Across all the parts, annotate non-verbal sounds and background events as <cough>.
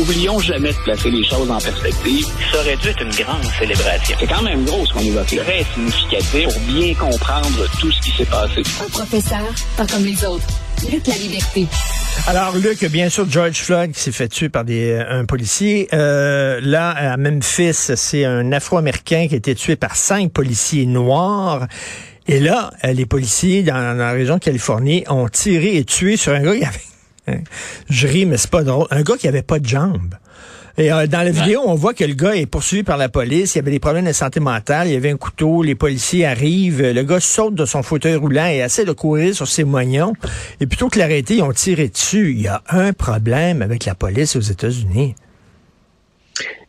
Oublions jamais de placer les choses en perspective. Ça aurait dû être une grande célébration. C'est quand même gros ce qu'on nous a fait. Très significatif pour bien comprendre tout ce qui s'est passé. Un professeur, pas comme les autres. Luc la liberté. Alors, Luc, bien sûr, George Floyd qui s'est fait tuer par des, un policier. Euh, là, à Memphis, c'est un Afro-Américain qui a été tué par cinq policiers noirs. Et là, euh, les policiers dans, dans la région de Californie ont tiré et tué sur un gars qui avait je ris, mais c'est pas drôle. Un gars qui avait pas de jambes. Et euh, dans la vidéo, on voit que le gars est poursuivi par la police. Il y avait des problèmes de santé mentale. Il y avait un couteau. Les policiers arrivent. Le gars saute de son fauteuil roulant et essaie de courir sur ses moignons. Et plutôt que l'arrêter, ils ont tiré dessus. Il y a un problème avec la police aux États-Unis.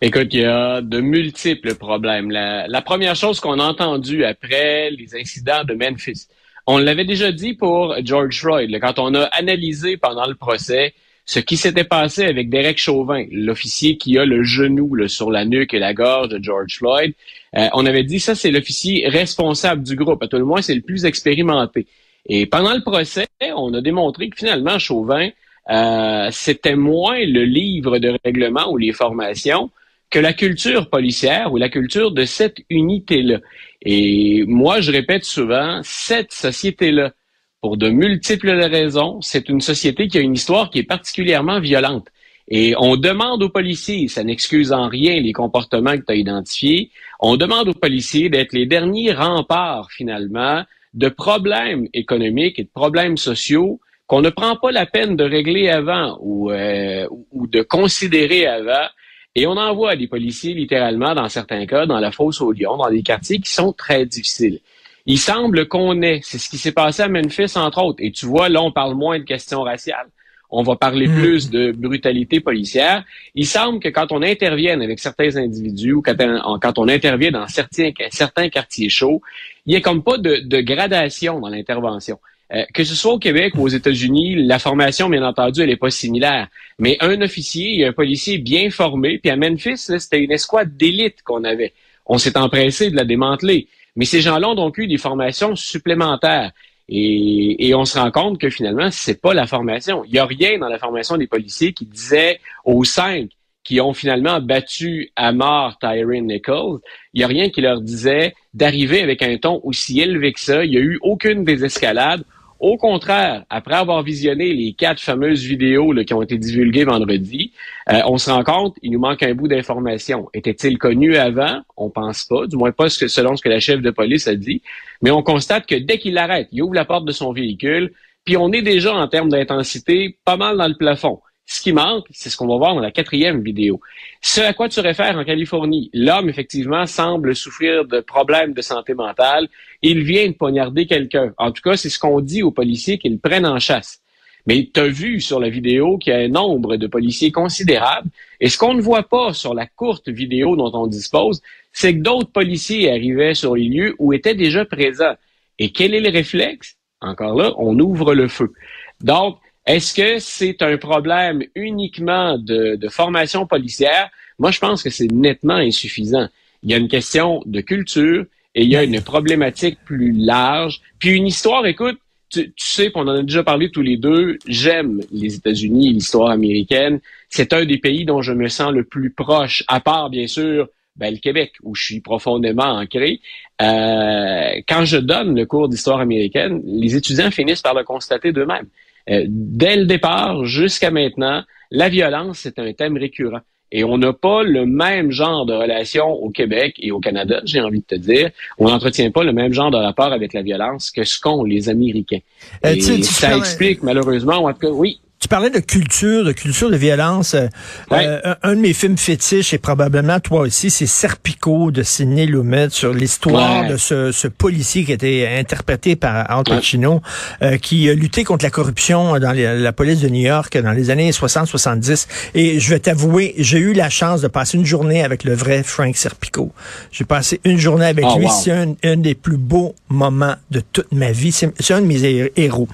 Écoute, il y a de multiples problèmes. La, la première chose qu'on a entendue après les incidents de Memphis, on l'avait déjà dit pour George Floyd, quand on a analysé pendant le procès ce qui s'était passé avec Derek Chauvin, l'officier qui a le genou sur la nuque et la gorge de George Floyd. Euh, on avait dit ça, c'est l'officier responsable du groupe. À tout le moins, c'est le plus expérimenté. Et pendant le procès, on a démontré que finalement, Chauvin, euh, c'était moins le livre de règlement ou les formations que la culture policière ou la culture de cette unité-là. Et moi, je répète souvent, cette société-là, pour de multiples raisons, c'est une société qui a une histoire qui est particulièrement violente. Et on demande aux policiers, ça n'excuse en rien les comportements que tu as identifiés, on demande aux policiers d'être les derniers remparts, finalement, de problèmes économiques et de problèmes sociaux qu'on ne prend pas la peine de régler avant ou, euh, ou de considérer avant et on envoie des policiers, littéralement, dans certains cas, dans la fosse aux lions, dans des quartiers qui sont très difficiles. Il semble qu'on ait, c'est ce qui s'est passé à Memphis, entre autres. Et tu vois, là, on parle moins de questions raciales. On va parler hmm. plus de brutalité policière. Il semble que quand on intervient avec certains individus ou quand on, intervient dans certains, certains quartiers chauds, il n'y a comme pas de, de gradation dans l'intervention. Euh, que ce soit au Québec ou aux États-Unis, la formation, bien entendu, elle n'est pas similaire. Mais un officier un policier bien formés, puis à Memphis, c'était une escouade d'élite qu'on avait. On s'est empressé de la démanteler. Mais ces gens-là ont donc eu des formations supplémentaires. Et, on se rend compte que finalement, c'est pas la formation. Il n'y a rien dans la formation des policiers qui disait aux cinq qui ont finalement battu à mort Tyrone Nichols, il n'y a rien qui leur disait d'arriver avec un ton aussi élevé que ça. Il n'y a eu aucune désescalade. Au contraire, après avoir visionné les quatre fameuses vidéos qui ont été divulguées vendredi, euh, on se rend compte, il nous manque un bout d'information. Était-il connu avant? On pense pas, du moins pas selon ce que la chef de police a dit. Mais on constate que dès qu'il arrête, il ouvre la porte de son véhicule, puis on est déjà en termes d'intensité pas mal dans le plafond. Ce qui manque, c'est ce qu'on va voir dans la quatrième vidéo. Ce à quoi tu réfères en Californie, l'homme, effectivement, semble souffrir de problèmes de santé mentale. Il vient de poignarder quelqu'un. En tout cas, c'est ce qu'on dit aux policiers qu'ils prennent en chasse. Mais tu as vu sur la vidéo qu'il y a un nombre de policiers considérable. Et ce qu'on ne voit pas sur la courte vidéo dont on dispose, c'est que d'autres policiers arrivaient sur les lieux où étaient déjà présents. Et quel est le réflexe? Encore là, on ouvre le feu. Donc, est-ce que c'est un problème uniquement de, formation policière? Moi, je pense que c'est nettement insuffisant. Il y a une question de culture et il y a une problématique plus large. Puis une histoire, écoute, tu, sais qu'on en a déjà parlé tous les deux. J'aime les États-Unis et l'histoire américaine. C'est un des pays dont je me sens le plus proche, à part bien sûr ben, le Québec, où je suis profondément ancré. Euh, quand je donne le cours d'histoire américaine, les étudiants finissent par le constater d'eux-mêmes. Euh, dès le départ jusqu'à maintenant, la violence, c'est un thème récurrent. Et on n'a pas le même genre de relation au Québec et au Canada, j'ai envie de te dire. On n'entretient pas le même genre de rapport avec la violence que ce qu'ont les Américains. Euh, et ça explique malheureusement, en tout cas, oui. Tu parlais de culture, de culture de violence. Euh, euh, un, de mes films fétiches, et probablement toi aussi, c'est Serpico de Sidney Lumet sur l'histoire de ce, ce, policier qui a été interprété par Al Pacino, euh, qui a lutté contre la corruption dans la police de New York dans les années 60-70. Et je vais t'avouer, j'ai eu la chance de passer une journée avec le vrai Frank Serpico. J'ai passé une journée avec oh, lui. C'est un, un, des plus beaux moments de toute ma vie. C'est un de mes héros.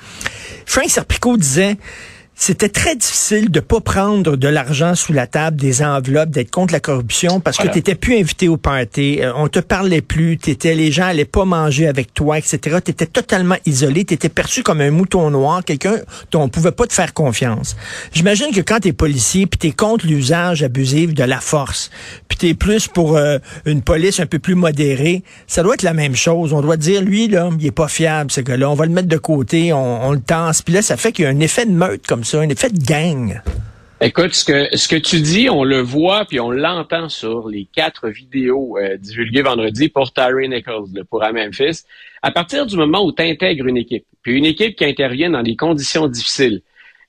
Frank Serpico disait c'était très difficile de pas prendre de l'argent sous la table, des enveloppes, d'être contre la corruption parce que tu n'étais plus invité au party, euh, on te parlait plus, t'étais, les gens allaient pas manger avec toi, etc. Tu étais totalement isolé, tu étais perçu comme un mouton noir, quelqu'un dont on pouvait pas te faire confiance. J'imagine que quand tu es policier, puis tu es contre l'usage abusif de la force, puis tu es plus pour euh, une police un peu plus modérée, ça doit être la même chose. On doit dire, lui, là, il est pas fiable, ce gars-là, on va le mettre de côté, on, on le tasse, puis là, ça fait qu'il y a un effet de meute comme ça, un effet de gang. Écoute, ce que, ce que tu dis, on le voit puis on l'entend sur les quatre vidéos euh, divulguées vendredi pour Tyree Nichols, pour à Memphis. À partir du moment où tu intègres une équipe, puis une équipe qui intervient dans des conditions difficiles,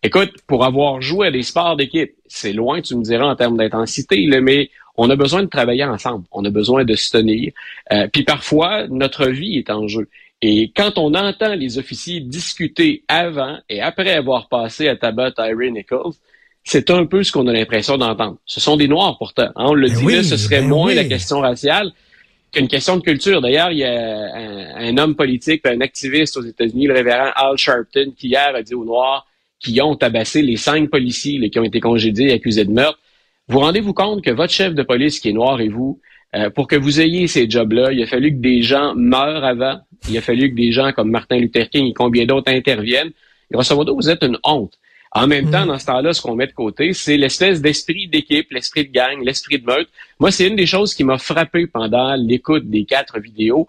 écoute, pour avoir joué à des sports d'équipe, c'est loin, tu me diras, en termes d'intensité, mais on a besoin de travailler ensemble, on a besoin de se tenir. Euh, puis parfois, notre vie est en jeu. Et quand on entend les officiers discuter avant et après avoir passé à tabac Tyree Nichols, c'est un peu ce qu'on a l'impression d'entendre. Ce sont des Noirs pourtant. Hein, on le ben dit là, ce serait ben moins la question raciale qu'une question de culture. D'ailleurs, il y a un, homme politique, un activiste aux États-Unis, le révérend Al Sharpton, qui hier a dit aux Noirs qui ont tabassé les cinq policiers qui ont été congédiés et accusés de meurtre, vous rendez-vous compte que votre chef de police qui est noir et vous, euh, pour que vous ayez ces jobs-là, il a fallu que des gens meurent avant. Il a fallu que des gens comme Martin Luther King et combien d'autres interviennent. Grosso modo, vous êtes une honte. En même temps, mm. dans ce temps-là, ce qu'on met de côté, c'est l'espèce d'esprit d'équipe, l'esprit de gang, l'esprit de meute. Moi, c'est une des choses qui m'a frappé pendant l'écoute des quatre vidéos.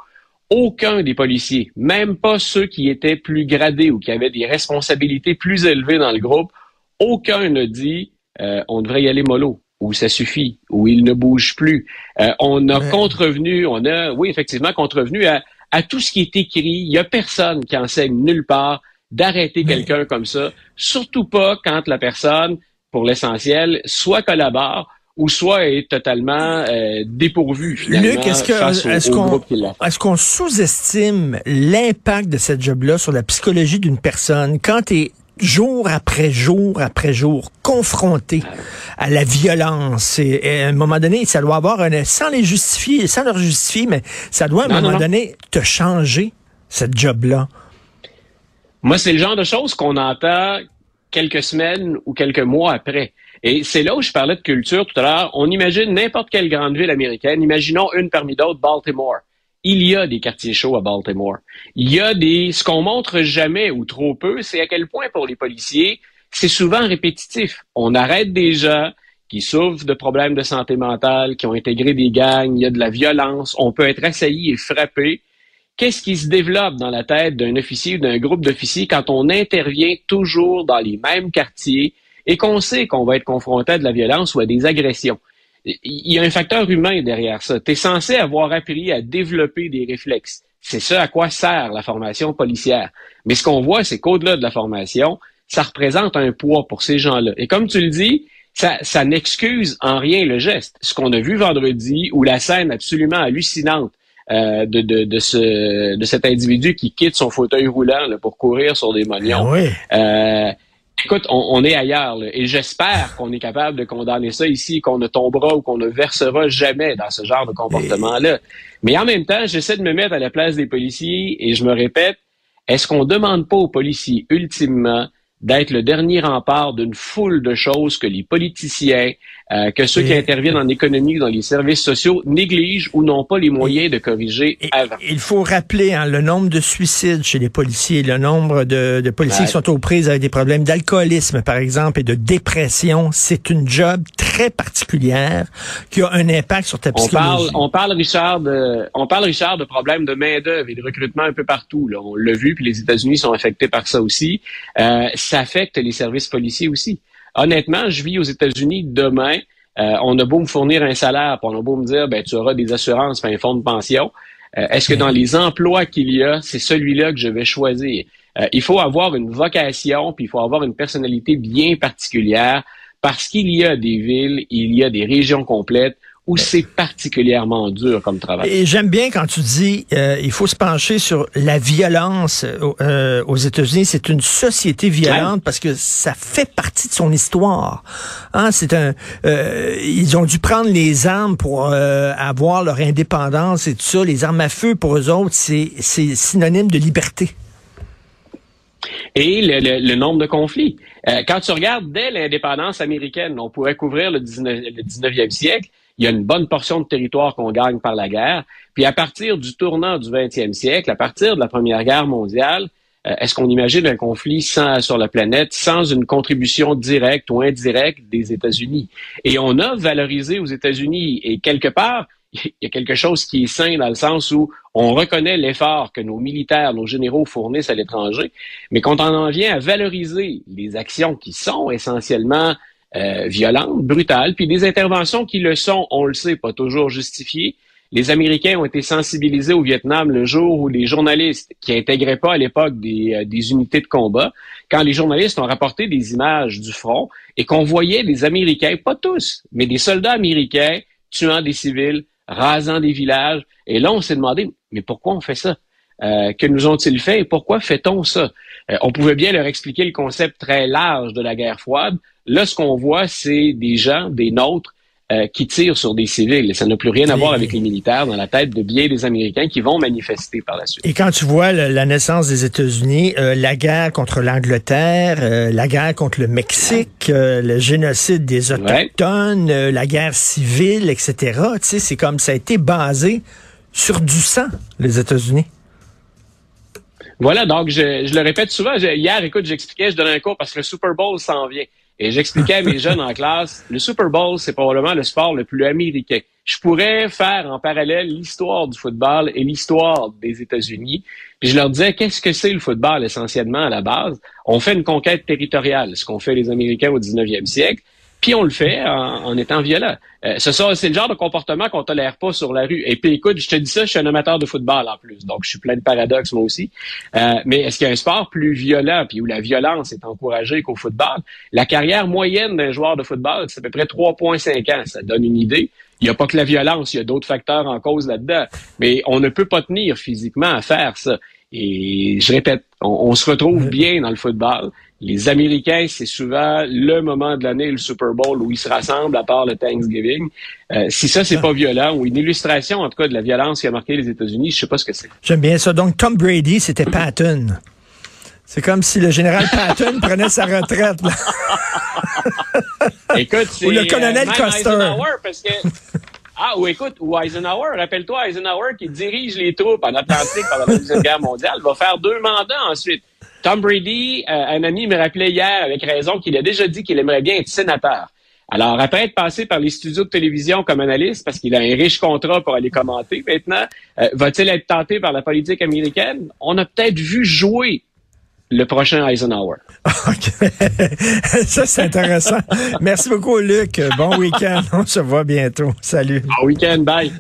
Aucun des policiers, même pas ceux qui étaient plus gradés ou qui avaient des responsabilités plus élevées dans le groupe, aucun ne dit euh, on devrait y aller mollo où ça suffit, où il ne bouge plus. Euh, on a contrevenu, on a, oui, effectivement, contrevenu à, à tout ce qui est écrit. Il n'y a personne qui enseigne nulle part d'arrêter quelqu'un comme ça, surtout pas quand la personne, pour l'essentiel, soit collabore ou soit est totalement euh, dépourvu finalement est-ce qu'on sous-estime l'impact de cette job-là sur la psychologie d'une personne? Quand tu es jour après jour après jour confronté à la violence. Et, à un moment donné, ça doit avoir un, sans les justifier, sans leur justifier, mais ça doit à un moment donné te changer, cette job-là. Moi, c'est le genre de choses qu'on entend quelques semaines ou quelques mois après. Et c'est là où je parlais de culture tout à l'heure. On imagine n'importe quelle grande ville américaine. Imaginons une parmi d'autres, Baltimore il y a des quartiers chauds à Baltimore. Il y a des, ce qu'on montre jamais ou trop peu, c'est à quel point pour les policiers, c'est souvent répétitif. On arrête des gens qui souffrent de problèmes de santé mentale, qui ont intégré des gangs, il y a de la violence, on peut être assailli et frappé. Qu'est-ce qui se développe dans la tête d'un officier ou d'un groupe d'officiers quand on intervient toujours dans les mêmes quartiers et qu'on sait qu'on va être confronté à de la violence ou à des agressions? Il y a un facteur humain derrière ça. Tu es censé avoir appris à développer des réflexes. C'est ça à quoi sert la formation policière. Mais ce qu'on voit, c'est qu'au-delà de la formation, ça représente un poids pour ces gens-là. Et comme tu le dis, ça, ça n'excuse en rien le geste. Ce qu'on a vu vendredi, ou la scène absolument hallucinante euh, de, de, de, ce, de cet individu qui quitte son fauteuil roulant pour courir sur des mognons. Ah euh, Écoute, on, est ailleurs et j'espère qu'on est capable de condamner ça ici, qu'on ne tombera ou qu'on ne versera jamais dans ce genre de comportement-là. Mais en même temps, j'essaie de me mettre à la place des policiers et je me répète, est-ce qu'on demande pas aux policiers ultimement d'être le dernier rempart d'une foule de choses que les politiciens, euh, que ceux qui interviennent en économie ou dans les services sociaux négligent ou n'ont pas les moyens de corriger avant. Il faut rappeler hein, le nombre de suicides chez les policiers, le nombre de, de policiers qui sont aux prises avec des problèmes d'alcoolisme, par exemple, et de dépression. C'est une job très particulière qui a un impact sur ta psychologie. On parle, on parle Richard, de, on parle Richard de problèmes de main d'œuvre et de recrutement un peu partout. Là. On l'a vu, puis les États-Unis sont affectés par ça aussi. Euh, ça affecte les services policiers aussi. Honnêtement, je vis aux États-Unis demain. Euh, on a beau me fournir un salaire, puis on a beau me dire, ben, tu auras des assurances, un fonds de pension. Euh, est-ce que dans les emplois qu'il y a, c'est celui-là que je vais choisir? Euh, il faut avoir une vocation, puis il faut avoir une personnalité bien particulière, parce qu'il y a des villes, il y a des régions complètes où c'est particulièrement dur comme travail? Et j'aime bien quand tu dis euh, il faut se pencher sur la violence euh, aux États-Unis. C'est une société violente parce que ça fait partie de son histoire. Hein, c'est un, euh, ils ont dû prendre les armes pour euh, avoir leur indépendance et tout ça. Les armes à feu pour eux autres, c'est synonyme de liberté. Et le, le, le nombre de conflits. Euh, quand tu regardes dès l'indépendance américaine, on pourrait couvrir le, 19, le 19e siècle. Il y a une bonne portion de territoire qu'on gagne par la guerre. Puis à partir du tournant du 20e siècle, à partir de la Première Guerre mondiale, euh, est-ce qu'on imagine un conflit sans, sur la planète sans une contribution directe ou indirecte des États-Unis? Et on a valorisé aux États-Unis et quelque part, <laughs> il y a quelque chose qui est sain dans le sens où on reconnaît l'effort que nos militaires, nos généraux fournissent à l'étranger, mais quand on en vient à valoriser les actions qui sont essentiellement euh, violentes, brutales, puis des interventions qui le sont, on le sait, pas toujours justifiées, les Américains ont été sensibilisés au Vietnam le jour où les journalistes qui intégraient pas à l'époque des, euh, des, unités de combat, quand les journalistes ont rapporté des images du front et qu'on voyait des Américains, pas tous, mais des soldats américains tuant des civils, rasant des villages. Et là, on s'est demandé, mais pourquoi on fait ça? Euh, que nous ont-ils fait et pourquoi fait-on ça? Euh, on pouvait bien leur expliquer le concept très large de la guerre froide. Là, ce qu'on voit, c'est des gens, des nôtres, euh, qui tirent sur des civils. Ça n'a plus rien à voir avec les militaires dans la tête de bien des Américains qui vont manifester par la suite. Et quand tu vois la naissance des États-Unis, euh, la guerre contre l'Angleterre, euh, la guerre contre le Mexique, le génocide des Autochtones, la guerre civile, etc., tu sais, c'est comme ça a été basé sur du sang, les États-Unis. Voilà, donc je, je, le répète souvent. hier, écoute, j'expliquais, je donnais un cours parce que le Super Bowl s'en vient. Et j'expliquais à mes jeunes en classe, le Super Bowl, c'est probablement le sport le plus américain. Je pourrais faire en parallèle l'histoire du football et l'histoire des États-Unis. Puis je leur disais, qu'est-ce que c'est le football essentiellement à la base? On fait une conquête territoriale, ce qu'ont fait les Américains au 19e siècle. Puis on le fait en, étant violent. Euh, c'est le genre de comportement qu'on tolère pas sur la rue. Et puis écoute, je te dis ça, je suis un amateur de football en plus, donc je suis plein de paradoxes moi aussi. Euh, mais est-ce qu'il y a un sport plus violent, puis où la violence est encouragée qu'au football? La carrière moyenne d'un joueur de football, c'est à peu près 3,5 ans. Ça donne une idée. Il n'y a pas que la violence, il y a d'autres facteurs en cause là-dedans. Mais on ne peut pas tenir physiquement à faire ça. Et je répète, on se retrouve bien dans le football. Les Américains, c'est souvent le moment de l'année, le Super Bowl, où ils se rassemblent à part le Thanksgiving. Euh, si ça, c'est pas violent, ou une illustration, en tout cas, de la violence qui a marqué les États-Unis, je sais pas ce que c'est. J'aime bien ça. Donc, Tom Brady, c'était Patton. C'est comme si le général Patton <laughs> prenait sa retraite. Là. écoute, c'est... Ou le colonel euh, Custer. Parce que... Ah, ou écoute, ou Eisenhower, rappelle-toi Eisenhower qui dirige les troupes en Atlantique pendant la Deuxième Guerre mondiale, va faire deux mandats ensuite. Tom Brady, euh, un ami me rappelait hier avec raison qu'il a déjà dit qu'il aimerait bien être sénateur. Alors, après être passé par les studios de télévision comme analyste, parce qu'il a un riche contrat pour aller commenter maintenant, euh, va-t-il être tenté par la politique américaine? On a peut-être vu jouer le prochain Eisenhower. <laughs> OK. <laughs> Ça, c'est intéressant. Merci beaucoup, Luc. Bon week-end. On se voit bientôt. Salut. Bon week-end. Bye.